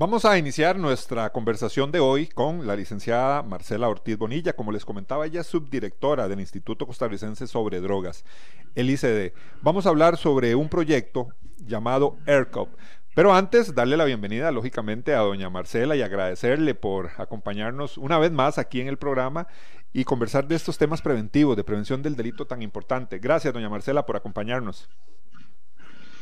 Vamos a iniciar nuestra conversación de hoy con la licenciada Marcela Ortiz Bonilla. Como les comentaba, ella es subdirectora del Instituto Costarricense sobre Drogas, el ICD. Vamos a hablar sobre un proyecto llamado AirCop. Pero antes, darle la bienvenida, lógicamente, a doña Marcela y agradecerle por acompañarnos una vez más aquí en el programa y conversar de estos temas preventivos, de prevención del delito tan importante. Gracias, doña Marcela, por acompañarnos.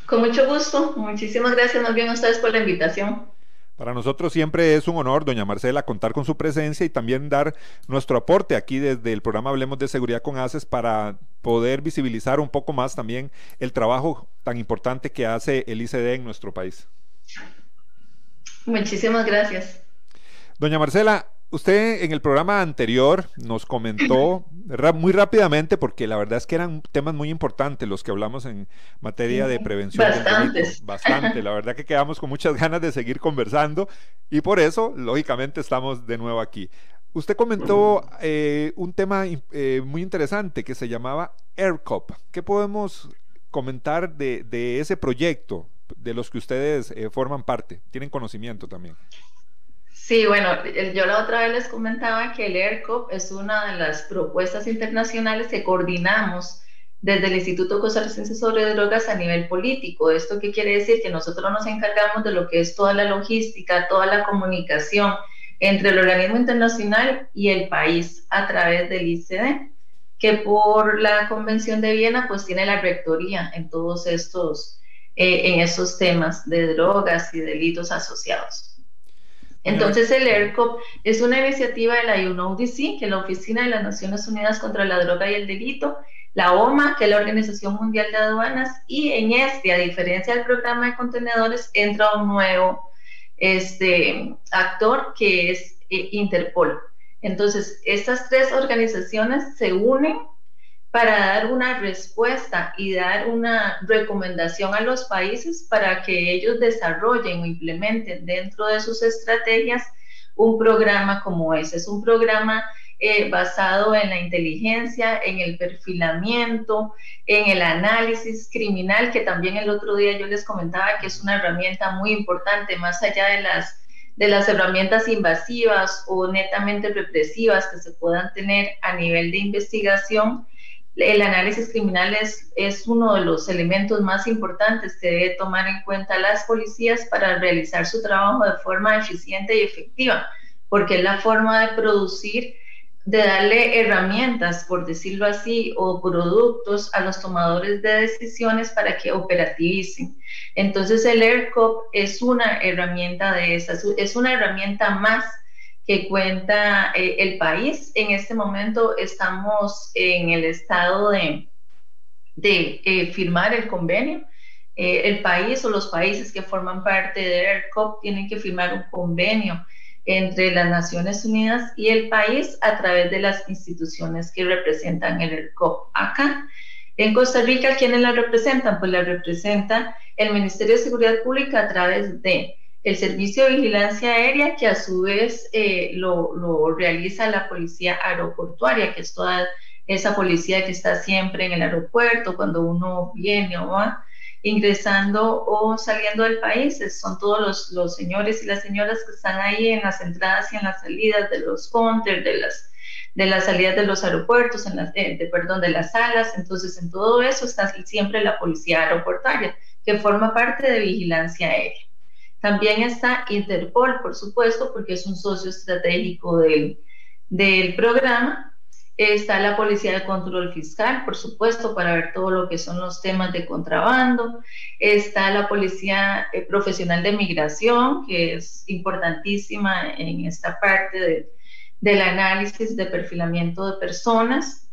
Con mucho gusto. Muchísimas gracias más bien ustedes por la invitación. Para nosotros siempre es un honor, doña Marcela, contar con su presencia y también dar nuestro aporte aquí desde el programa Hablemos de Seguridad con ACES para poder visibilizar un poco más también el trabajo tan importante que hace el ICD en nuestro país. Muchísimas gracias. Doña Marcela, Usted en el programa anterior nos comentó muy rápidamente, porque la verdad es que eran temas muy importantes los que hablamos en materia de prevención. Bastantes. Bastante, la verdad que quedamos con muchas ganas de seguir conversando y por eso, lógicamente, estamos de nuevo aquí. Usted comentó eh, un tema eh, muy interesante que se llamaba AirCop. ¿Qué podemos comentar de, ese proyecto de los que ustedes eh, forman parte? Tienen conocimiento también. Sí, bueno, yo la otra vez les comentaba que el ERCOP es una de las propuestas internacionales que coordinamos desde el Instituto Costarricense sobre Drogas a nivel político. ¿Esto qué quiere decir? Que nosotros nos encargamos de lo que es toda la logística, toda la comunicación entre el organismo internacional y el país a través del ICD, que por la Convención de Viena pues tiene la rectoría en todos estos, eh, en estos temas de drogas y delitos asociados. Entonces el ERCOP es una iniciativa de la UNODC, que es la Oficina de las Naciones Unidas contra la Droga y el Delito, la OMA, que es la Organización Mundial de Aduanas, y en este, a diferencia del programa de contenedores, entra un nuevo este, actor que es eh, Interpol. Entonces, estas tres organizaciones se unen para dar una respuesta y dar una recomendación a los países para que ellos desarrollen o implementen dentro de sus estrategias un programa como ese. Es un programa eh, basado en la inteligencia, en el perfilamiento, en el análisis criminal, que también el otro día yo les comentaba que es una herramienta muy importante, más allá de las, de las herramientas invasivas o netamente represivas que se puedan tener a nivel de investigación el análisis criminal es, es, uno de los elementos más importantes que debe tomar en cuenta las policías para realizar su trabajo de forma eficiente y efectiva, porque es la forma de producir, de darle herramientas, por decirlo así, o productos a los tomadores de decisiones para que operativicen. Entonces el ERCOP es una herramienta de esas, es una herramienta más que cuenta eh, el país. En este momento estamos en el estado de, de eh, firmar el convenio. Eh, el país o los países que forman parte de ERCOP tienen que firmar un convenio entre las Naciones Unidas y el país a través de las instituciones que representan el ERCOP acá. En Costa Rica, ¿quiénes la representan? Pues la representa el Ministerio de Seguridad Pública a través de el servicio de vigilancia aérea, que a su vez eh, lo, realiza la policía aeroportuaria, que es toda esa policía que está siempre en el aeropuerto cuando uno viene o va ingresando o saliendo del país. Son todos los, señores y las señoras que están ahí en las entradas y en las salidas de los counters, de las de las salidas de los aeropuertos, en las, eh, de, perdón, de las salas. Entonces, en todo eso está siempre la policía aeroportuaria, que forma parte de vigilancia aérea. También está Interpol, por supuesto, porque es un socio estratégico del, del programa. Está la Policía de Control Fiscal, por supuesto, para ver todo lo que son los temas de contrabando. Está la Policía eh, Profesional de Migración, que es importantísima en esta parte del análisis de perfilamiento de personas.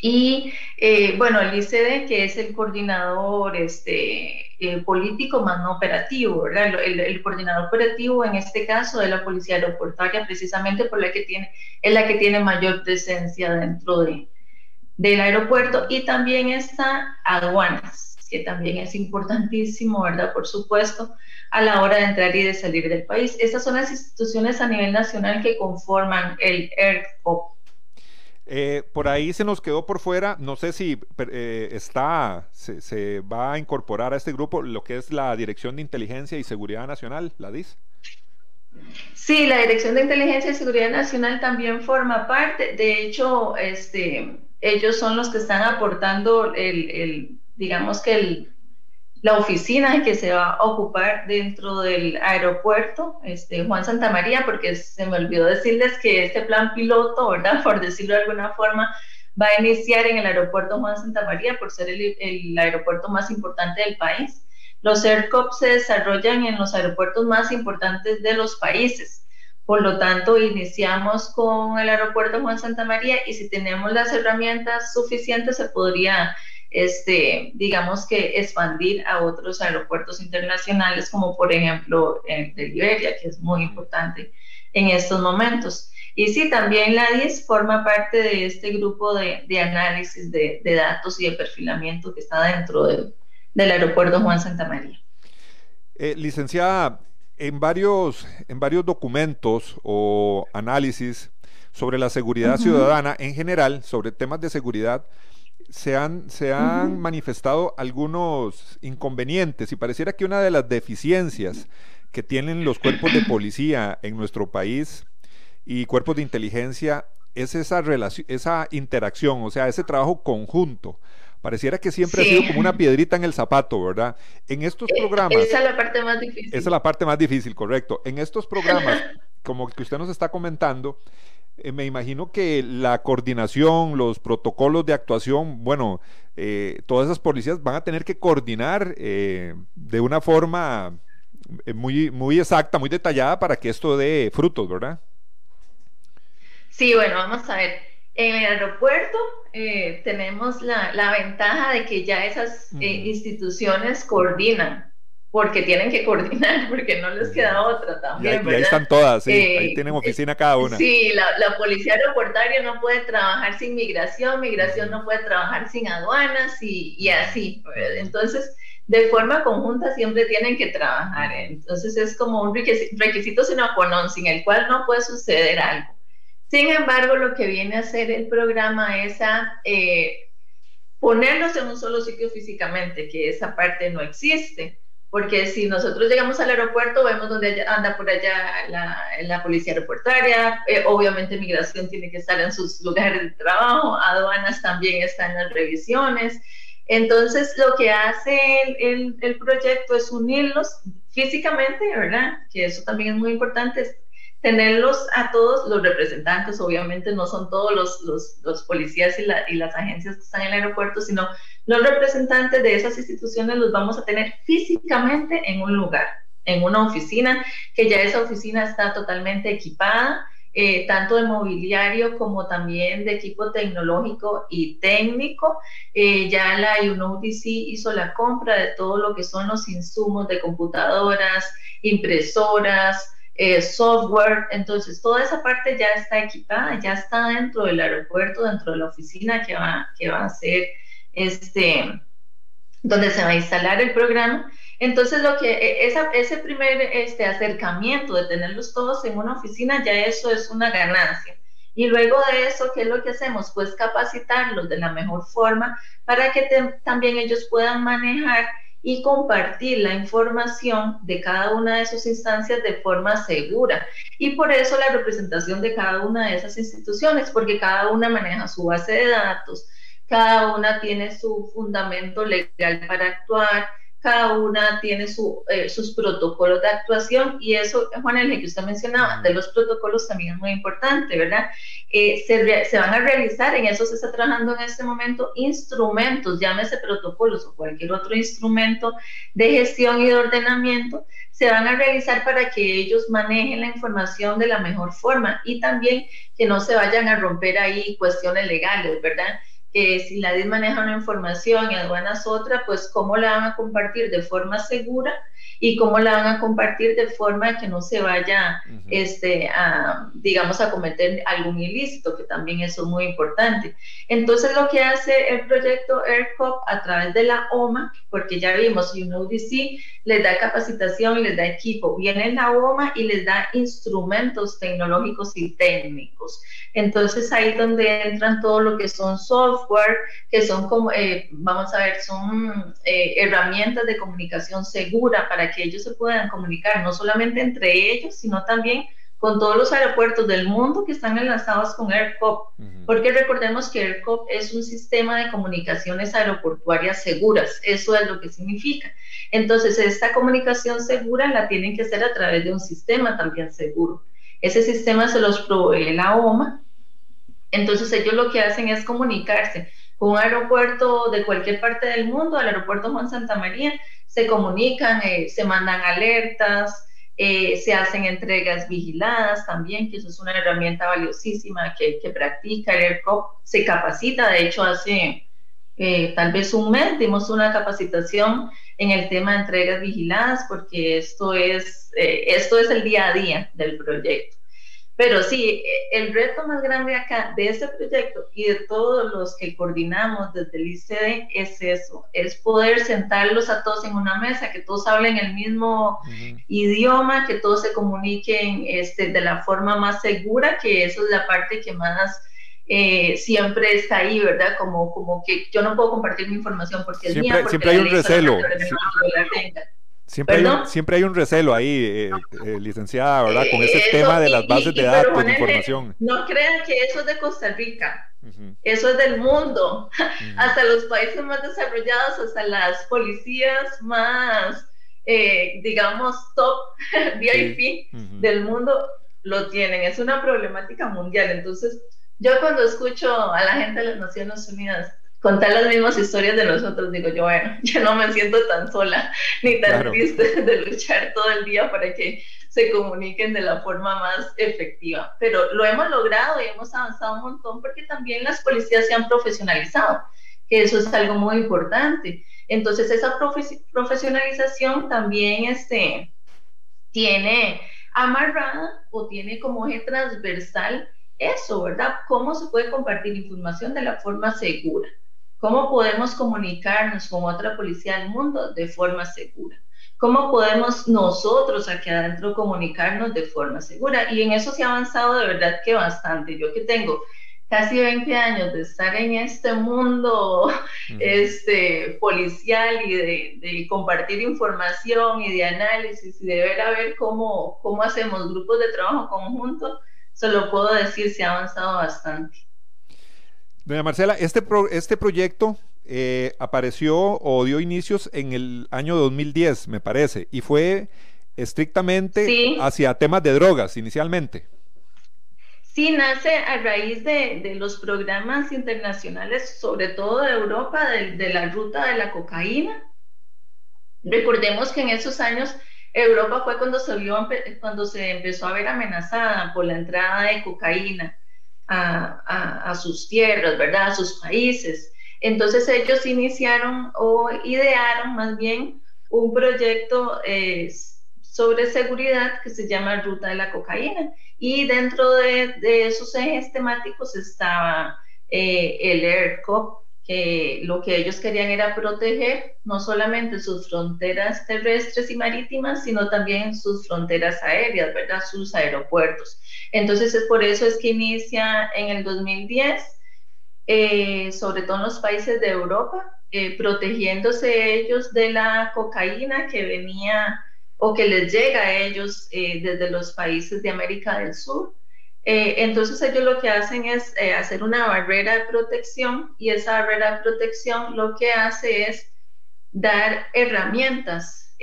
Y eh, bueno, el ICD, que es el coordinador este, eh, político más no operativo, ¿verdad? El, coordinador operativo en este caso de la Policía Aeroportuaria, precisamente por la que tiene, es la que tiene mayor presencia dentro de, del aeropuerto. Y también está aduanas, que también es importantísimo, ¿verdad? Por supuesto, a la hora de entrar y de salir del país. Estas son las instituciones a nivel nacional que conforman el ERCOP eh, por ahí se nos quedó por fuera, no sé si eh, está, se, va a incorporar a este grupo lo que es la Dirección de Inteligencia y Seguridad Nacional, la DIS. Sí, la Dirección de Inteligencia y Seguridad Nacional también forma parte. De hecho, este, ellos son los que están aportando el digamos que el, la oficina que se va a ocupar dentro del aeropuerto, este, Juan Santa María, porque se me olvidó decirles que este plan piloto, ¿verdad? Por decirlo de alguna forma, va a iniciar en el aeropuerto Juan Santa María por ser el, el aeropuerto más importante del país. Los AirCOP se desarrollan en los aeropuertos más importantes de los países. Por lo tanto, iniciamos con el aeropuerto Juan Santa María y si tenemos las herramientas suficientes se podría este, digamos que expandir a otros aeropuertos internacionales, como por ejemplo el de Liberia, que es muy importante en estos momentos. Y sí, también la DIS forma parte de este grupo de, análisis de, datos y de perfilamiento que está dentro del, aeropuerto Juan Santa María. Eh, licenciada, en varios, en varios documentos o análisis sobre la seguridad ciudadana en general, sobre temas de seguridad, se han, se han manifestado algunos inconvenientes y pareciera que una de las deficiencias que tienen los cuerpos de policía en nuestro país y cuerpos de inteligencia es esa, relación, esa interacción, o sea, ese trabajo conjunto. Pareciera que siempre ha sido como una piedrita en el zapato, ¿verdad? En estos eh, programas... Esa es la parte más difícil. Esa es la parte más difícil, correcto. En estos programas, como que usted nos está comentando, eh, me imagino que la coordinación, los protocolos de actuación, bueno, eh, todas esas policías van a tener que coordinar eh, de una forma muy, muy exacta, muy detallada para que esto dé frutos, ¿verdad? Sí, bueno, vamos a ver. En el aeropuerto tenemos la, ventaja de que ya esas instituciones coordinan porque tienen que coordinar, porque no les queda otra también. Y ahí, están todas, sí, ahí eh, tienen oficina cada una. Sí, la, policía aeroportuaria no puede trabajar sin migración, migración no puede trabajar sin aduanas y, así. Entonces, de forma conjunta siempre tienen que trabajar. Entonces, es como un requisito sino sin el cual no puede suceder algo. Sin embargo, lo que viene a hacer el programa es a eh, ponerlos en un solo sitio físicamente, que esa parte no existe porque si nosotros llegamos al aeropuerto, vemos donde anda por allá la, la policía aeroportuaria, eh, obviamente migración tiene que estar en sus lugares de trabajo, aduanas también están en las revisiones. Entonces, lo que hace el, el, proyecto es unirlos físicamente, ¿verdad? Que eso también es muy importante, tenerlos a todos los representantes, obviamente no son todos los, los, los policías y, y, las agencias que están en el aeropuerto, sino los representantes de esas instituciones los vamos a tener físicamente en un lugar, en una oficina, que ya esa oficina está totalmente equipada, eh, tanto de mobiliario como también de equipo tecnológico y técnico. Eh, ya la UNODC hizo la compra de todo lo que son los insumos de computadoras, impresoras, eh, software, entonces toda esa parte ya está equipada, ya está dentro del aeropuerto, dentro de la oficina que va, que va a ser este, donde se va a instalar el programa. Entonces, lo que e, esa, ese primer este, acercamiento de tenerlos todos en una oficina, ya eso es una ganancia. Y luego de eso, ¿qué es lo que hacemos? Pues capacitarlos de la mejor forma para que también ellos puedan manejar y compartir la información de cada una de sus instancias de forma segura. Y por eso la representación de cada una de esas instituciones, porque cada una maneja su base de datos, cada una tiene su fundamento legal para actuar, cada una tiene eh, sus protocolos de actuación y eso, Juan el que usted mencionaba, de los protocolos también es muy importante, ¿verdad? Eh, se, van a realizar, en eso se está trabajando en este momento, instrumentos, llámese protocolos o cualquier otro instrumento de gestión y de ordenamiento, se van a realizar para que ellos manejen la información de la mejor forma y también que no se vayan a romper ahí cuestiones legales, ¿verdad? Que si la DIS maneja una información y aduanas otra, pues cómo la van a compartir de forma segura y cómo la van a compartir de forma que no se vaya, este, a, digamos, a cometer algún ilícito, que también eso es muy importante. Entonces, lo que hace el proyecto ERCOP a través de la OMA, porque ya vimos, UNODC les da capacitación, les da equipo, viene la OMA y les da instrumentos tecnológicos y técnicos. Entonces, ahí donde entran todo lo que son software, que son como, eh, vamos a ver, son eh, herramientas de comunicación segura para que ellos se puedan comunicar no solamente entre ellos, sino también con todos los aeropuertos del mundo que están enlazados con AirCop, porque recordemos que AirCop es un sistema de comunicaciones aeroportuarias seguras, eso es lo que significa. Entonces, esta comunicación segura la tienen que hacer a través de un sistema también seguro. Ese sistema se los provee la OMA, entonces ellos lo que hacen es comunicarse con un aeropuerto de cualquier parte del mundo, al aeropuerto Juan Santa María, se comunican, eh, se mandan alertas, eh, se hacen entregas vigiladas también, que eso es una herramienta valiosísima que, que practica el ERCOP, se capacita, de hecho hace eh, tal vez un mes dimos una capacitación en el tema de entregas vigiladas porque esto es, esto es el día a día del proyecto. Pero sí, el reto más grande acá de este proyecto y de todos los que coordinamos desde el ICD es eso, es poder sentarlos a todos en una mesa, que todos hablen el mismo idioma, que todos se comuniquen este, de la forma más segura, que eso es la parte que más eh, siempre está ahí, ¿verdad? Como, como que yo no puedo compartir mi información porque es siempre, mía. Porque siempre hay un recelo. Siempre hay, un, siempre hay un recelo ahí, eh, eh, licenciada, ¿verdad? Con ese tema de las bases de datos, de información. No crean que eso es de Costa Rica, eso es del mundo. Hasta los países más desarrollados, hasta las policías más, eh, digamos, top VIP del mundo lo tienen. Es una problemática mundial. Entonces, yo cuando escucho a la gente de las Naciones Unidas contar las mismas historias de nosotros, digo yo, bueno, ya no me siento tan sola ni tan triste de luchar todo el día para que se comuniquen de la forma más efectiva. Pero lo hemos logrado y hemos avanzado un montón porque también las policías se han profesionalizado, que eso es algo muy importante. Entonces, esa profesionalización también este, tiene amarrada o tiene como eje transversal eso, ¿verdad? ¿Cómo se puede compartir información de la forma segura? ¿Cómo podemos comunicarnos con otra policía del mundo de forma segura? ¿Cómo podemos nosotros aquí adentro comunicarnos de forma segura? Y en eso se ha avanzado de verdad que bastante. Yo que tengo casi 20 años de estar en este mundo este, policial y de, de, compartir información y de análisis y de ver a ver cómo, cómo hacemos grupos de trabajo conjuntos, se lo puedo decir, se ha avanzado bastante. Doña Marcela, este, este proyecto eh, apareció o dio inicios en el año 2010, me parece, y fue estrictamente hacia temas de drogas inicialmente. Sí, nace a raíz de, los programas internacionales, sobre todo de Europa, de, la ruta de la cocaína. Recordemos que en esos años Europa fue cuando se, vio, cuando se empezó a ver amenazada por la entrada de cocaína a, sus tierras, ¿verdad? A sus países. Entonces ellos iniciaron o idearon más bien un proyecto eh, sobre seguridad que se llama Ruta de la Cocaína. Y dentro de, esos ejes temáticos estaba eh, el ERCOP, que lo que ellos querían era proteger no solamente sus fronteras terrestres y marítimas, sino también sus fronteras aéreas, ¿verdad? Sus aeropuertos. Entonces, es por eso es que inicia en el 2010, eh, sobre todo en los países de Europa, eh, protegiéndose ellos de la cocaína que venía o que les llega a ellos eh, desde los países de América del Sur. Entonces ellos lo que hacen es hacer una barrera de protección y esa barrera de protección lo que hace es dar herramientas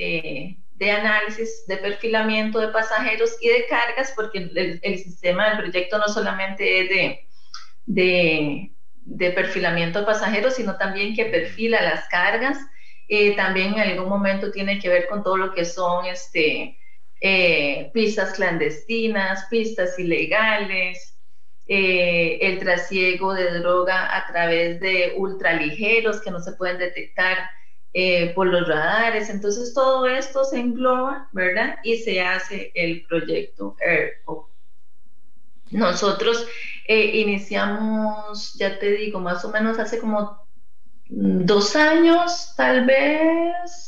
de análisis, de perfilamiento de pasajeros y de cargas, porque el, sistema del proyecto no solamente es de, de, de, perfilamiento de pasajeros, sino también que perfila las cargas. Eh, también en algún momento tiene que ver con todo lo que son este, eh, pistas clandestinas, pistas ilegales, eh, el trasiego de droga a través de ultraligeros que no se pueden detectar eh, por los radares. Entonces todo esto se engloba, ¿verdad? Y se hace el proyecto ERCO. Nosotros iniciamos, ya te digo, más o menos hace como dos años, tal vez,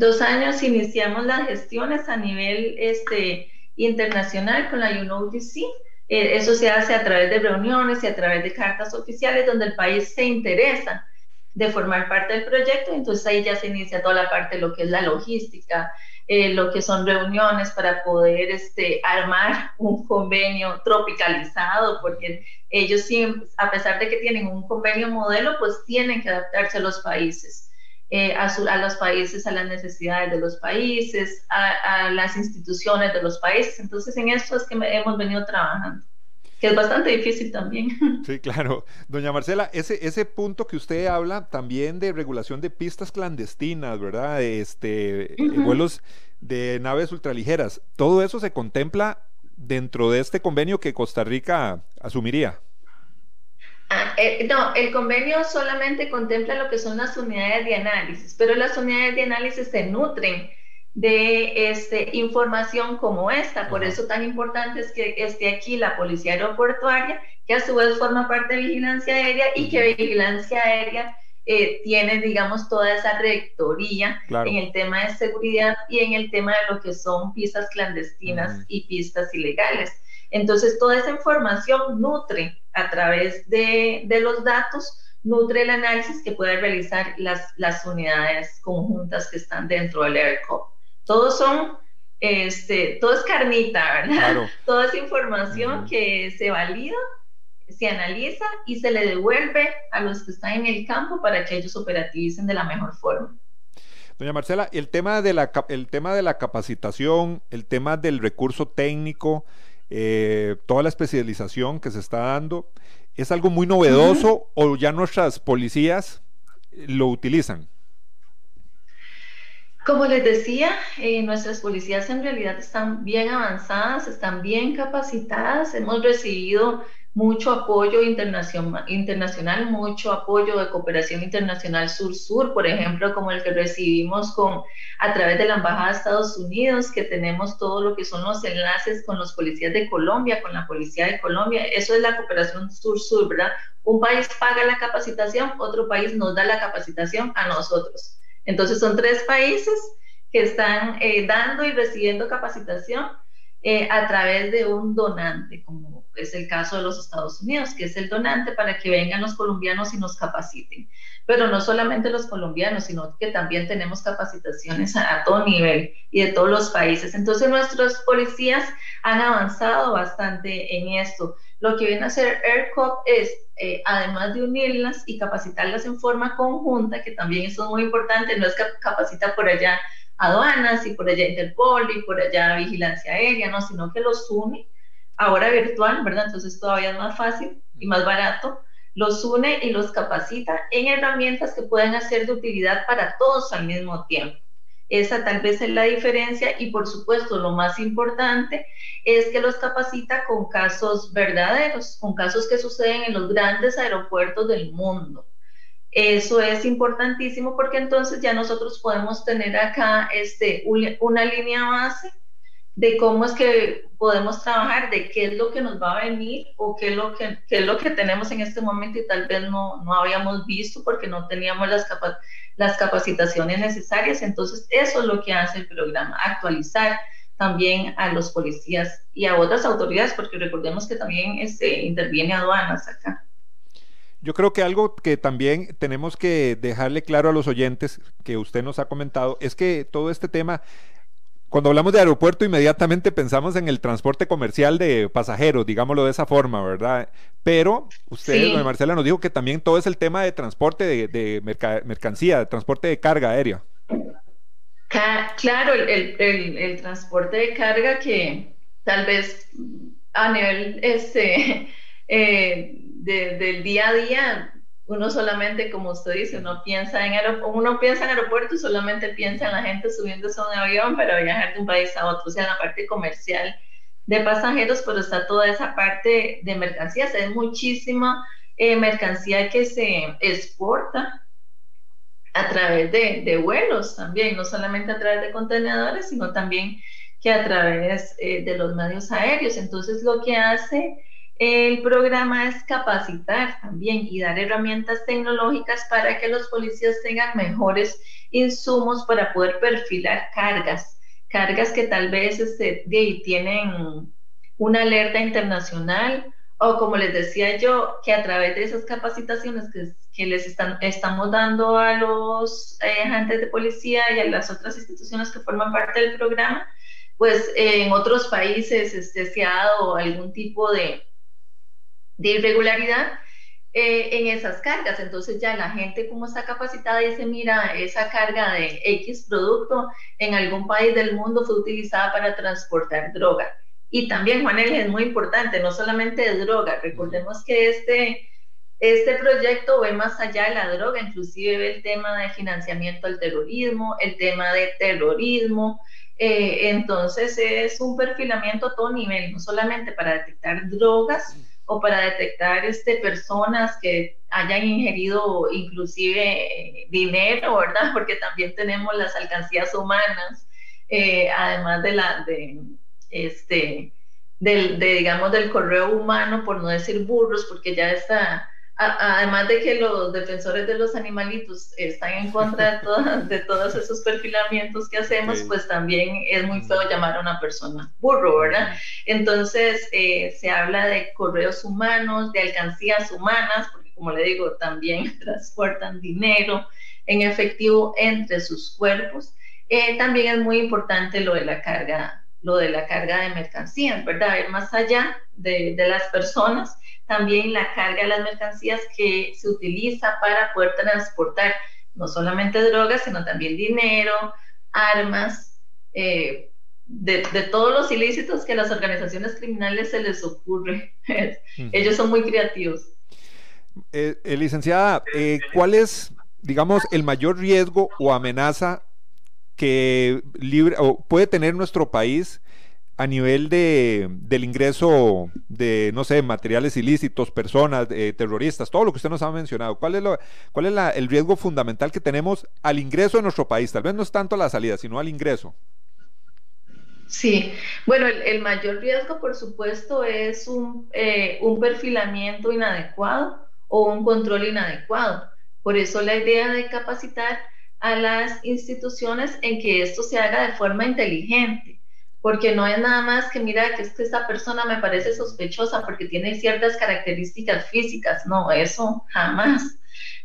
dos años iniciamos las gestiones a nivel este, internacional con la UNODC. Eh, eso se hace a través de reuniones y a través de cartas oficiales donde el país se interesa de formar parte del proyecto. Entonces ahí ya se inicia toda la parte de lo que es la logística, eh, lo que son reuniones para poder este, armar un convenio tropicalizado, porque ellos sí, a pesar de que tienen un convenio modelo, pues tienen que adaptarse a los países, eh, a, a, los países, a las necesidades de los países, a, a, las instituciones de los países. Entonces en eso es que hemos venido trabajando que es bastante difícil también. Sí, claro. Doña Marcela, ese, ese punto que usted habla también de regulación de pistas clandestinas, ¿verdad? Este, vuelos de naves ultraligeras, ¿todo eso se contempla dentro de este convenio que Costa Rica asumiría? Ah, eh, no, el convenio solamente contempla lo que son las unidades de análisis, pero las unidades de análisis se nutren de este, información como esta. Por eso tan importante es que esté aquí la Policía Aeroportuaria, que a su vez forma parte de Vigilancia Aérea y que Vigilancia Aérea eh, tiene, digamos, toda esa rectoría en el tema de seguridad y en el tema de lo que son pistas clandestinas y pistas ilegales. Entonces, toda esa información nutre a través de, de los datos nutre el análisis que pueden realizar las, las unidades conjuntas que están dentro del ERCOP todos son, este, todo es carnita, ¿verdad? Toda esa información que se valida, se analiza y se le devuelve a los que están en el campo para que ellos operativicen de la mejor forma. Doña Marcela, el tema de la, el tema de la capacitación, el tema del recurso técnico, eh, toda la especialización que se está dando, ¿es algo muy novedoso o ya nuestras policías lo utilizan? Como les decía, eh, nuestras policías en realidad están bien avanzadas, están bien capacitadas, hemos recibido mucho apoyo internacional, internacional, mucho apoyo de cooperación internacional sur-sur, por ejemplo, como el que recibimos con, a través de la Embajada de Estados Unidos, que tenemos todo lo que son los enlaces con los policías de Colombia, con la Policía de Colombia. Eso es la cooperación sur-sur, ¿verdad? Un país paga la capacitación, otro país nos da la capacitación a nosotros. Entonces son tres países que están eh, dando y recibiendo capacitación eh, a través de un donante, como es el caso de los Estados Unidos, que es el donante para que vengan los colombianos y nos capaciten. Pero no solamente los colombianos, sino que también tenemos capacitaciones a, todo nivel y de todos los países. Entonces nuestros policías han avanzado bastante en esto. Lo que viene a hacer ERCOP es eh, además de unirlas y capacitarlas en forma conjunta, que también eso es muy importante, no es que capacita por allá aduanas y por allá Interpol y por allá vigilancia aérea, no, sino que los une, ahora virtual, ¿verdad? Entonces todavía es más fácil y más barato, los une y los capacita en herramientas que pueden hacer de utilidad para todos al mismo tiempo. Esa tal vez es la diferencia y por supuesto lo más importante es que los capacita con casos verdaderos, con casos que suceden en los grandes aeropuertos del mundo. Eso es importantísimo porque entonces ya nosotros podemos tener acá este, una línea base de cómo es que podemos trabajar, de qué es lo que nos va a venir o qué es lo que, qué es lo que tenemos en este momento y tal vez no, no habíamos visto porque no teníamos las capacidades las capacitaciones necesarias. Entonces, eso es lo que hace el programa, actualizar también a los policías y a otras autoridades, porque recordemos que también este, interviene aduanas acá. Yo creo que algo que también tenemos que dejarle claro a los oyentes, que usted nos ha comentado, es que todo este tema cuando hablamos de aeropuerto, inmediatamente pensamos en el transporte comercial de pasajeros, digámoslo de esa forma, ¿verdad? Pero usted, Marcela, nos dijo que también todo es el tema de transporte de, mercancía, de transporte de carga aérea. Claro, el, transporte de carga que tal vez a nivel este, eh, del día a día uno solamente, como usted dice, uno piensa en uno piensa en aeropuerto y solamente piensa en la gente subiéndose a un avión para viajar de un país a otro, o sea, la parte comercial de pasajeros, pero está toda esa parte de mercancías. Hay muchísima eh, mercancía que se exporta a través de, de, vuelos también, no solamente a través de contenedores, sino también que a través eh, de los medios aéreos. Entonces, lo que hace el programa es capacitar también y dar herramientas tecnológicas para que los policías tengan mejores insumos para poder perfilar cargas, cargas que tal vez este, tienen una alerta internacional o como les decía yo, que a través de esas capacitaciones que, que les están, estamos dando a los eh, agentes de policía y a las otras instituciones que forman parte del programa, pues en otros países este, se ha dado algún tipo de, de irregularidad eh, en esas cargas. Entonces ya la gente como está capacitada dice, mira, esa carga de X producto en algún país del mundo fue utilizada para transportar droga. Y también, Juanel, es muy importante, no solamente de droga, recordemos que este, este proyecto ve más allá de la droga, inclusive ve el tema de financiamiento al terrorismo, el tema de terrorismo, eh, entonces es un perfilamiento a todo nivel, no solamente para detectar drogas o para detectar este, personas que hayan ingerido inclusive eh, dinero, ¿verdad? Porque también tenemos las alcancías humanas, eh, además de la de este del, de, digamos, del correo humano, por no decir burros, porque ya además de que los defensores de los animalitos están en contra de, de todos esos perfilamientos que hacemos, pues también es muy feo llamar a una persona burro, ¿verdad? Entonces, eh, se habla de correos humanos, de alcancías humanas, porque como le digo, también transportan dinero en efectivo entre sus cuerpos. Eh, también es muy importante lo de la carga, lo de la carga de mercancías, ¿verdad? Ir más allá de, de las personas también la carga de las mercancías que se utiliza para poder transportar no solamente drogas, sino también dinero, armas, eh, de, todos los ilícitos que a las organizaciones criminales se les ocurre. Ellos son muy creativos. Eh, eh, licenciada, ¿cuál es, digamos, el mayor riesgo o amenaza que libre, o puede tener nuestro país a nivel de, del ingreso de, no sé, materiales ilícitos, personas, eh, terroristas, todo lo que usted nos ha mencionado, ¿cuál es, lo, cuál es el riesgo fundamental que tenemos al ingreso de nuestro país? Tal vez no es tanto la salida, sino al ingreso. Sí, bueno, el, mayor riesgo, por supuesto, es un, eh, un perfilamiento inadecuado o un control inadecuado. Por eso la idea de capacitar a las instituciones en que esto se haga de forma inteligente porque no es nada más que mira que es que esta persona me parece sospechosa porque tiene ciertas características físicas, no, eso jamás,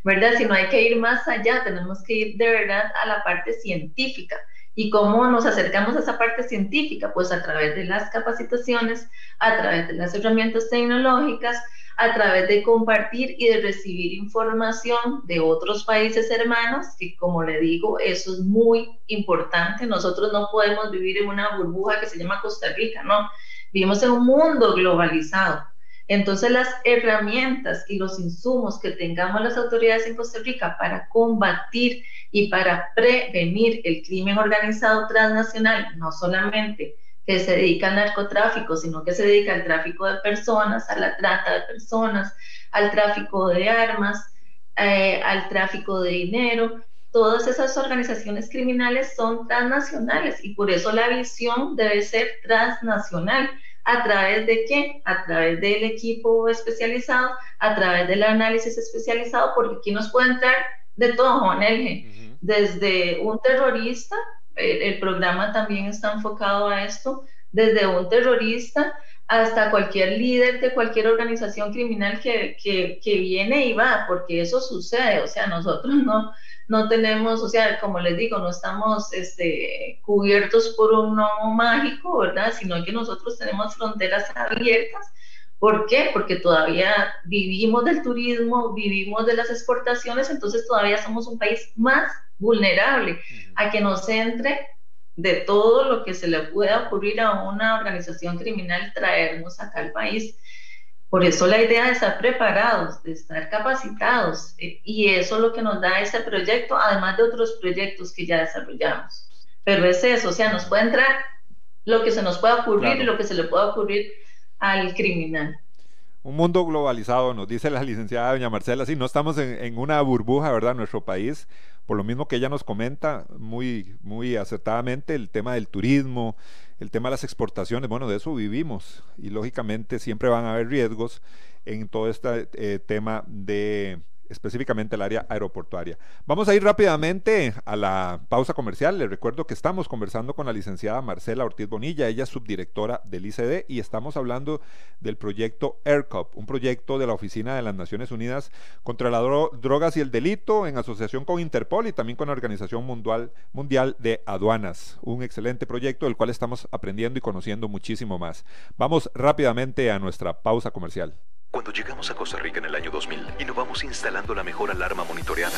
¿verdad? Sino hay que ir más allá, tenemos que ir de verdad a la parte científica. ¿Y cómo nos acercamos a esa parte científica? Pues a través de las capacitaciones, a través de las herramientas tecnológicas, a través de compartir y de recibir información de otros países hermanos, que como le digo, eso es muy importante. Nosotros no podemos vivir en una burbuja que se llama Costa Rica, ¿no? Vivimos en un mundo globalizado. Entonces las herramientas y los insumos que tengamos las autoridades en Costa Rica para combatir y para prevenir el crimen organizado transnacional, no solamente que se dedica al narcotráfico, sino que se dedica al tráfico de personas, a la trata de personas, al tráfico de armas, eh, al tráfico de dinero. Todas esas organizaciones criminales son transnacionales y por eso la visión debe ser transnacional. ¿A través de qué? A través del equipo especializado, a través del análisis especializado, porque aquí nos puede entrar de todo, Juan Elge, desde un terrorista el, programa también está enfocado a esto, desde un terrorista hasta cualquier líder de cualquier organización criminal que, que, que, viene y va, porque eso sucede, o sea, nosotros no, no tenemos, o sea, como les digo, no estamos este, cubiertos por un gnomo mágico, ¿verdad? Sino que nosotros tenemos fronteras abiertas. ¿Por qué? Porque todavía vivimos del turismo, vivimos de las exportaciones, entonces todavía somos un país más vulnerable a que nos entre de todo lo que se le pueda ocurrir a una organización criminal traernos acá al país. Por eso la idea de estar preparados, de estar capacitados, eh, y eso es lo que nos da ese proyecto, además de otros proyectos que ya desarrollamos. Pero es eso, o sea, nos puede entrar lo que se nos pueda ocurrir y lo que se le pueda ocurrir al criminal. Un mundo globalizado, nos dice la licenciada doña Marcela, sí, no estamos en, en una burbuja, ¿verdad? Nuestro país, por lo mismo que ella nos comenta muy, muy acertadamente, el tema del turismo, el tema de las exportaciones, bueno, de eso vivimos. Y lógicamente siempre van a haber riesgos en todo este eh, tema de específicamente el área aeroportuaria. Vamos a ir rápidamente a la pausa comercial. Les recuerdo que estamos conversando con la licenciada Marcela Ortiz Bonilla, ella es subdirectora del ICD y estamos hablando del proyecto AirCop, un proyecto de la Oficina de las Naciones Unidas contra las drogas y el delito en asociación con Interpol y también con la Organización Mundial, Mundial de Aduanas. Un excelente proyecto del cual estamos aprendiendo y conociendo muchísimo más. Vamos rápidamente a nuestra pausa comercial. Cuando llegamos a Costa Rica en el año 2000, innovamos instalando la mejor alarma monitoreada.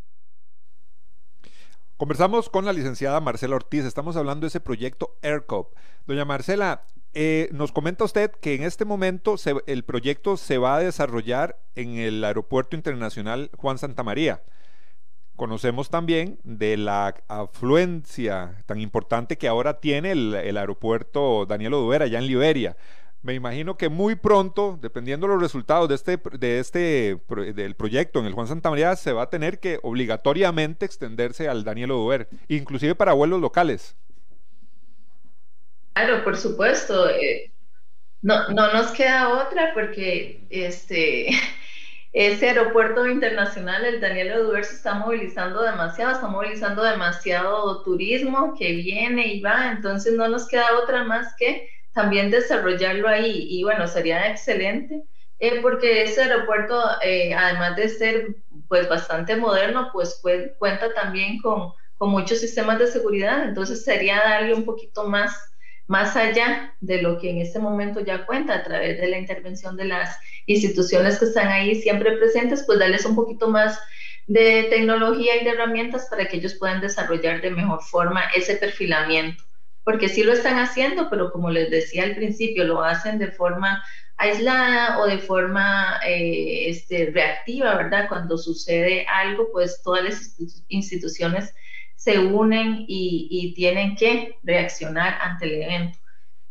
Conversamos con la licenciada Marcela Ortiz, estamos hablando de ese proyecto AirCop. Doña Marcela, eh, nos comenta usted que en este momento el proyecto se va a desarrollar en el Aeropuerto Internacional Juan Santa María. Conocemos también de la afluencia tan importante que ahora tiene el, el aeropuerto Daniel Oduber allá en Liberia me imagino que muy pronto, dependiendo de los resultados de este, de este del proyecto en el Juan Santa María, se va a tener que obligatoriamente extenderse al Daniel Oduber, inclusive para vuelos locales. Claro, por supuesto. Eh, no, no nos queda otra porque este, ese aeropuerto internacional, el Daniel Oduber, se está movilizando demasiado, está movilizando demasiado turismo que viene y va, entonces no nos queda otra más que también desarrollarlo ahí. Y bueno, sería excelente, eh, porque ese aeropuerto, eh, además de ser pues bastante moderno, pues, cuenta también con, con, muchos sistemas de seguridad, entonces sería darle un poquito más, más allá de lo que en este momento ya cuenta a través de la intervención de las instituciones que están ahí siempre presentes, pues darles un poquito más de tecnología y de herramientas para que ellos puedan desarrollar de mejor forma ese perfilamiento porque sí lo están haciendo, pero como les decía al principio, lo hacen de forma aislada o de forma eh, este, reactiva, ¿verdad? Cuando sucede algo, pues todas las instituciones se unen y, y, tienen que reaccionar ante el evento.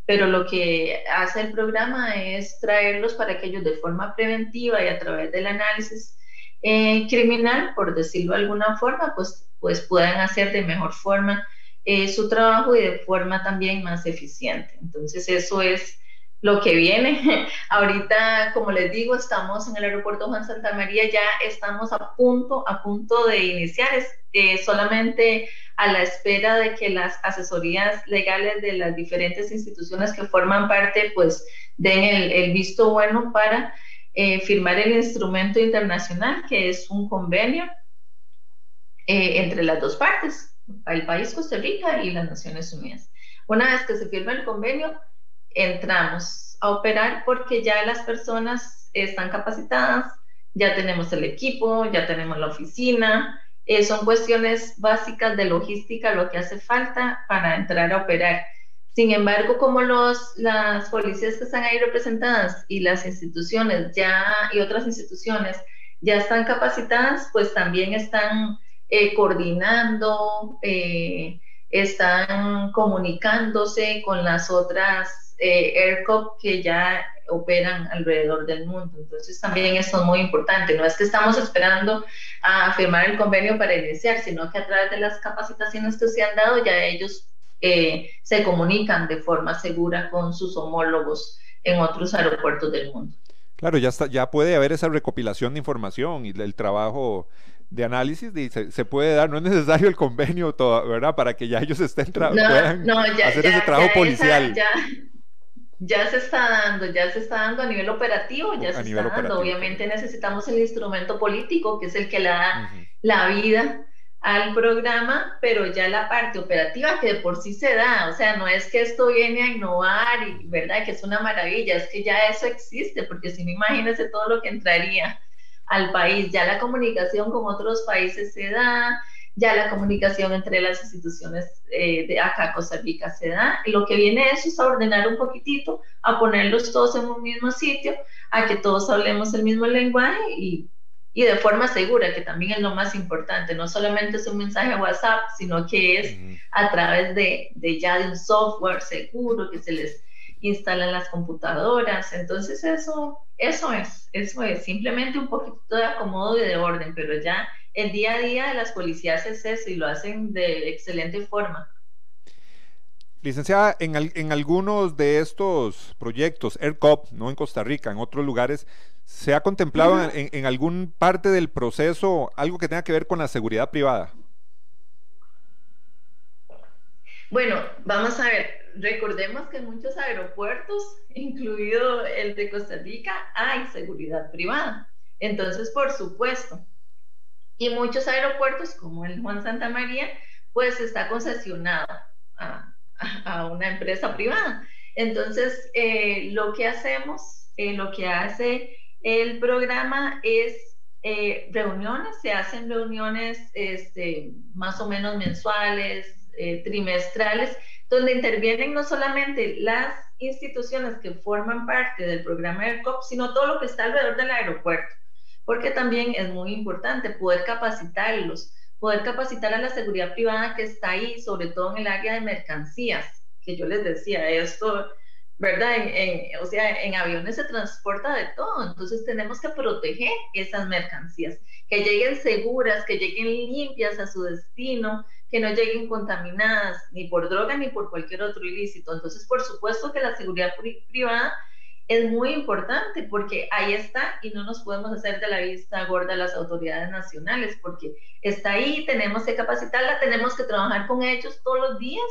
Pero lo que hace el programa es traerlos para que ellos de forma preventiva y a través del análisis eh, criminal, por decirlo de alguna forma, pues, pues puedan hacer de mejor forma eh, su trabajo y de forma también más eficiente. Entonces eso es lo que viene. Ahorita, como les digo, estamos en el aeropuerto Juan Santa María, ya estamos a punto, a punto de iniciar, eh, solamente a la espera de que las asesorías legales de las diferentes instituciones que forman parte, pues den el, visto bueno para eh, firmar el instrumento internacional, que es un convenio entre las dos partes al país Costa Rica y las Naciones Unidas. Una vez que se firma el convenio, entramos a operar porque ya las personas están capacitadas, ya tenemos el equipo, ya tenemos la oficina, eh, son cuestiones básicas de logística lo que hace falta para entrar a operar. Sin embargo, como los, las policías que están ahí representadas y las instituciones ya y otras instituciones ya están capacitadas, pues también están eh, coordinando, eh, están comunicándose con las otras eh, que ya operan alrededor del mundo. Entonces también eso es muy importante. No es que estamos esperando a firmar el convenio para iniciar, sino que a través de las capacitaciones que se han dado ya ellos se comunican de forma segura con sus homólogos en otros aeropuertos del mundo. Claro, ya, ya puede haber esa recopilación de información y el trabajo de análisis se, puede dar, no es necesario el convenio, todo, ¿verdad? Para que ya ellos estén puedan hacer ese trabajo policial. ya, se está dando, ya se está dando a nivel operativo, ya se está dando. Obviamente necesitamos el instrumento político, que es el que le da la vida al programa, pero ya la parte operativa que de por sí se da, o sea, no es que esto viene a innovar y, ¿verdad? Que es una maravilla, es que ya eso existe, porque si no imagínense todo lo que entraría al país, ya la comunicación con otros países se da, ya la comunicación entre las instituciones eh, de acá Costa Rica se da, y lo que viene eso es a ordenar un poquitito, a ponerlos todos en un mismo sitio, a que todos hablemos el mismo lenguaje y y de forma segura, que también es lo más importante. No solamente es un mensaje a WhatsApp, sino que es a través de, de, ya de un software seguro que se les instala en las computadoras. Entonces eso, eso es, eso es simplemente un poquito de acomodo y de orden, pero ya el día a día de las policías es eso y lo hacen de excelente forma. Licenciada, en, en, algunos de estos proyectos, AirCop, no en Costa Rica, en otros lugares, ¿Se ha contemplado en, en, algún parte del proceso algo que tenga que ver con la seguridad privada? Bueno, vamos a ver, recordemos que en muchos aeropuertos, incluido el de Costa Rica, hay seguridad privada. Entonces, por supuesto. Y muchos aeropuertos, como el Juan Santa María, pues está concesionado a, una empresa privada. Entonces, eh, lo que hacemos, eh, lo que hace el programa es eh, reuniones, se hacen reuniones este, más o menos mensuales, trimestrales, donde intervienen no solamente las instituciones que forman parte del programa ERCOP, sino todo lo que está alrededor del aeropuerto, porque también es muy importante poder capacitarlos, poder capacitar a la seguridad privada que está ahí, sobre todo en el área de mercancías, que yo les decía, esto ¿verdad? En, o sea, en aviones se transporta de todo, entonces tenemos que proteger esas mercancías, que lleguen seguras, que lleguen limpias a su destino, que no lleguen contaminadas ni por droga ni por cualquier otro ilícito. Entonces, por supuesto que la seguridad privada es muy importante porque ahí está y no nos podemos hacer de la vista gorda a las autoridades nacionales porque está ahí, tenemos que capacitarla, tenemos que trabajar con ellos todos los días.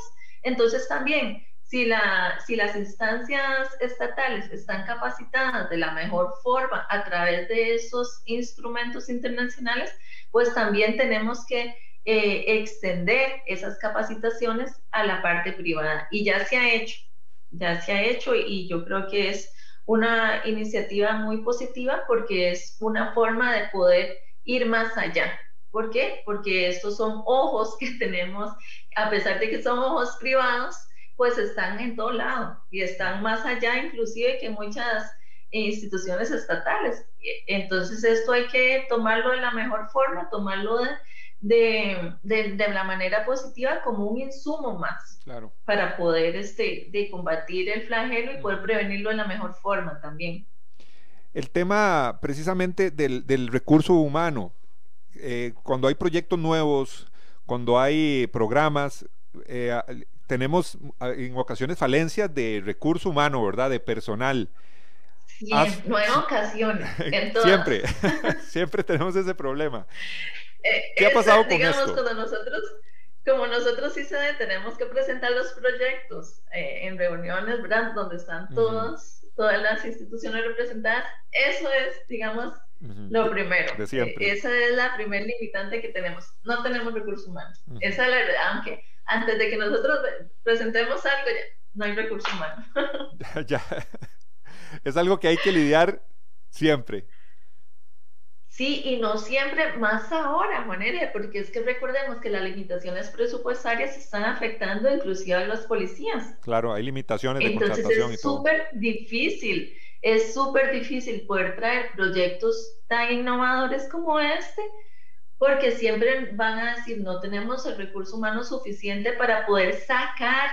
Entonces también si, la, si las instancias estatales están capacitadas de la mejor forma a través de esos instrumentos internacionales, pues también tenemos que eh, extender esas capacitaciones a la parte privada. Y ya se ha hecho, ya se ha hecho y yo creo que es una iniciativa muy positiva porque es una forma de poder ir más allá. ¿Por qué? Porque estos son ojos que tenemos, a pesar de que son ojos privados, pues están en todo lado y están más allá inclusive que muchas instituciones estatales. Entonces esto hay que tomarlo de la mejor forma, tomarlo de, de, de, la manera positiva como un insumo más claro. para poder este, de combatir el flagelo y poder prevenirlo de la mejor forma también. El tema precisamente del, del recurso humano, eh, cuando hay proyectos nuevos, cuando hay programas, eh, tenemos en ocasiones falencias de recurso humano, ¿verdad? De personal. Siempre, no en ocasiones, en todas. Siempre, siempre tenemos ese problema. Eh, ¿Qué ha pasado con digamos, esto? Cuando nosotros, como nosotros sí se tenemos que presentar los proyectos eh, en reuniones, ¿verdad? Donde están todos, todas las instituciones representadas, eso es, digamos, lo primero. De siempre. esa es la primer limitante que tenemos. No tenemos recursos humanos. Esa es la verdad, aunque antes de que nosotros presentemos algo, ya, no hay recurso humano. ya, Es algo que hay que lidiar siempre. Sí, y no siempre, más ahora, Juanere, porque es que recordemos que las limitaciones presupuestarias están afectando inclusive a los policías. Claro, hay limitaciones de Entonces contratación es y todo. súper difícil, es súper difícil poder traer proyectos tan innovadores como este porque siempre van a decir, no tenemos el recurso humano suficiente para poder sacar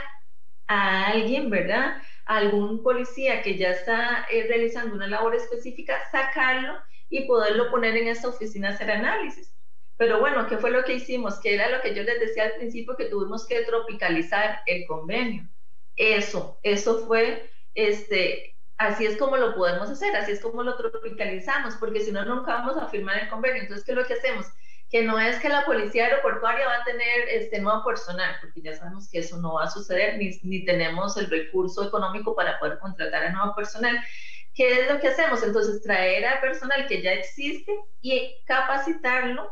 a alguien, ¿verdad? Algún policía que ya está eh, realizando una labor específica, sacarlo y poderlo poner en esta oficina a hacer análisis. Pero bueno, ¿qué fue lo que hicimos? Que era lo que yo les decía al principio, que tuvimos que tropicalizar el convenio. Eso, eso fue, este, así es como lo podemos hacer, así es como lo tropicalizamos, porque si no, nunca vamos a firmar el convenio. Entonces, ¿qué es lo que hacemos? que no es que la policía aeroportuaria va a tener este nuevo personal, porque ya sabemos que eso no va a suceder, ni, ni tenemos el recurso económico para poder contratar a nuevo personal. ¿Qué es lo que hacemos? Entonces, traer a personal que ya existe y capacitarlo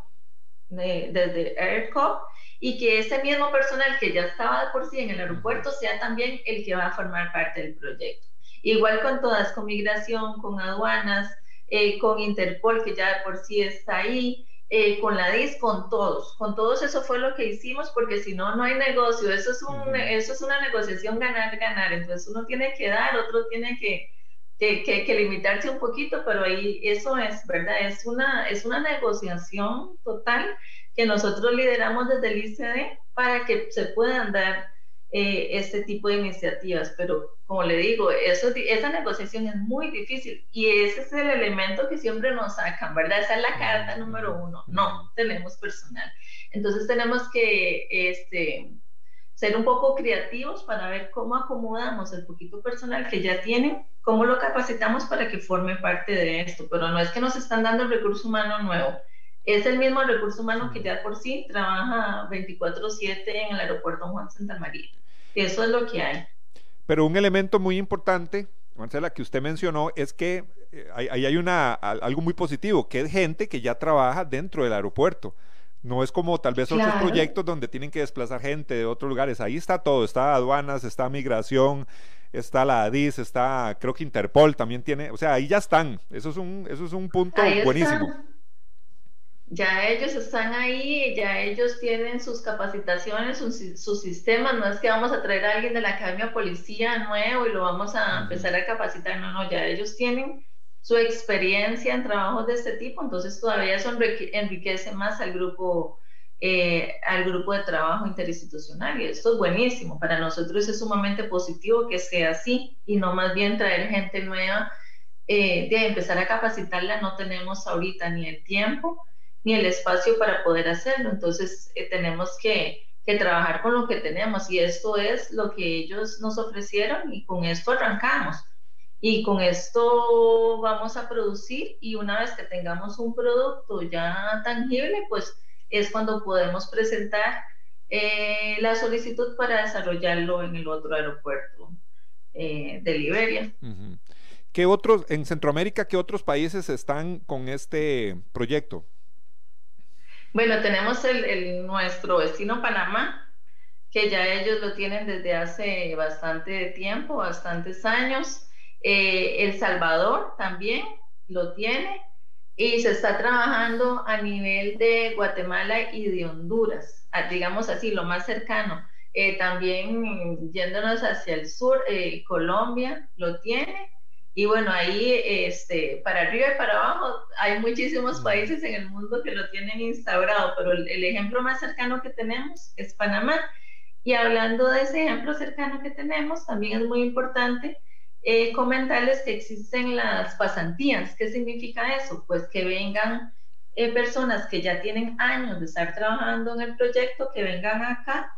desde ERCOP y que ese mismo personal que ya estaba de por sí en el aeropuerto sea también el que va a formar parte del proyecto. Igual con todas, con migración, con aduanas, eh, con Interpol, que ya de por sí está ahí, eh, con la DIS, con todos. Con todos eso fue lo que hicimos, porque si no, no hay negocio. Eso es, un, eso es una negociación ganar-ganar. Entonces uno tiene que dar, otro tiene que, que, que, limitarse un poquito, pero ahí eso es, ¿verdad? Es una, es una negociación total que nosotros lideramos desde el ICD para que se puedan dar eh, este tipo de iniciativas. Pero como le digo, eso, esa negociación es muy difícil y ese es el elemento que siempre nos sacan, ¿verdad? Esa es la carta número uno. No tenemos personal. Entonces tenemos que este, ser un poco creativos para ver cómo acomodamos el poquito personal que ya tienen, cómo lo capacitamos para que forme parte de esto. Pero no es que nos están dando el recurso humano nuevo es el mismo recurso humano que ya por sí trabaja 24/7 en el aeropuerto Juan Santa María. Eso es lo que hay. Pero un elemento muy importante, Marcela, que usted mencionó, es que eh, ahí hay, una, algo muy positivo, que es gente que ya trabaja dentro del aeropuerto. No es como tal vez otros proyectos donde tienen que desplazar gente de otros lugares. Ahí está todo, está aduanas, está migración, está la ADIS, está, creo que Interpol también tiene, o sea, ahí ya están. Eso es un, eso es un punto buenísimo ya ellos están ahí, ya ellos tienen sus capacitaciones, sus, sistemas, no es que vamos a traer a alguien de la Academia Policía nuevo y lo vamos a empezar a capacitar, no, no, ya ellos tienen su experiencia en trabajos de este tipo, entonces todavía eso enriquece más al grupo, eh, al grupo de trabajo interinstitucional y esto es buenísimo, para nosotros es sumamente positivo que sea así y no más bien traer gente nueva, eh, de empezar a capacitarla, no tenemos ahorita ni el tiempo, ni el espacio para poder hacerlo. Entonces eh, tenemos que, trabajar con lo que tenemos y esto es lo que ellos nos ofrecieron y con esto arrancamos. Y con esto vamos a producir y una vez que tengamos un producto ya tangible, pues es cuando podemos presentar eh, la solicitud para desarrollarlo en el otro aeropuerto eh, de Liberia. ¿Qué otros, en Centroamérica, qué otros países están con este proyecto? Bueno, tenemos el, nuestro vecino Panamá, que ya ellos lo tienen desde hace bastante tiempo, bastantes años. Eh, el Salvador también lo tiene y se está trabajando a nivel de Guatemala y de Honduras, digamos así, lo más cercano. Eh, también yéndonos hacia el sur, eh, Colombia lo tiene y bueno, ahí este, para arriba y para abajo hay muchísimos países en el mundo que lo tienen instaurado, pero el, ejemplo más cercano que tenemos es Panamá. Y hablando de ese ejemplo cercano que tenemos, también es muy importante eh, comentarles que existen las pasantías. ¿Qué significa eso? Pues que vengan eh, personas que ya tienen años de estar trabajando en el proyecto, que vengan acá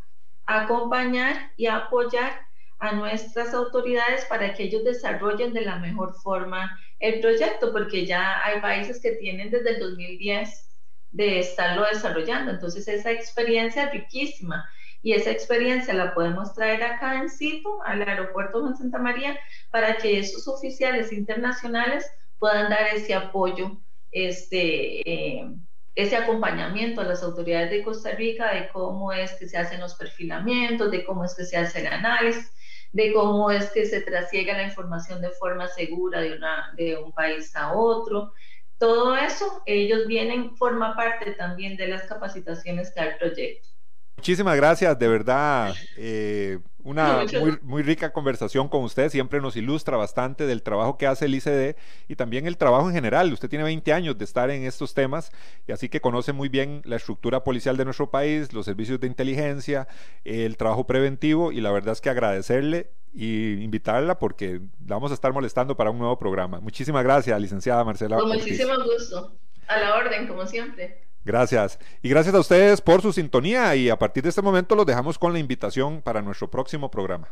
a acompañar y a apoyar a nuestras autoridades para que ellos desarrollen de la mejor forma el proyecto, porque ya hay países que tienen desde el 2010 de estarlo desarrollando. Entonces esa experiencia es riquísima y esa experiencia la podemos traer acá en Cito, al aeropuerto de Santa María, para que esos oficiales internacionales puedan dar ese apoyo, este, eh, ese acompañamiento a las autoridades de Costa Rica de cómo es que se hacen los perfilamientos, de cómo es que se hace el análisis de cómo es que se trasiega la información de forma segura de, una, de un país a otro. Todo eso, ellos vienen, forma parte también de las capacitaciones que hay proyecto. Muchísimas gracias, de verdad. Eh, una muy, muy, rica conversación con usted, siempre nos ilustra bastante del trabajo que hace el ICD y también el trabajo en general. Usted tiene 20 años de estar en estos temas y así que conoce muy bien la estructura policial de nuestro país, los servicios de inteligencia, el trabajo preventivo y la verdad es que agradecerle y invitarla porque vamos a estar molestando para un nuevo programa. Muchísimas gracias, licenciada Marcela. Con muchísimo gusto. A la orden, como siempre. Gracias. Y gracias a ustedes por su sintonía y a partir de este momento los dejamos con la invitación para nuestro próximo programa.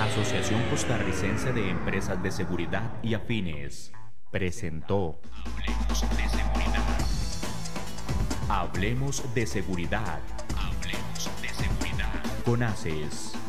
Asociación Costarricense de Empresas de Seguridad y Afines presentó Hablemos de Seguridad. Hablemos de Seguridad. Hablemos de Seguridad. Con ACES.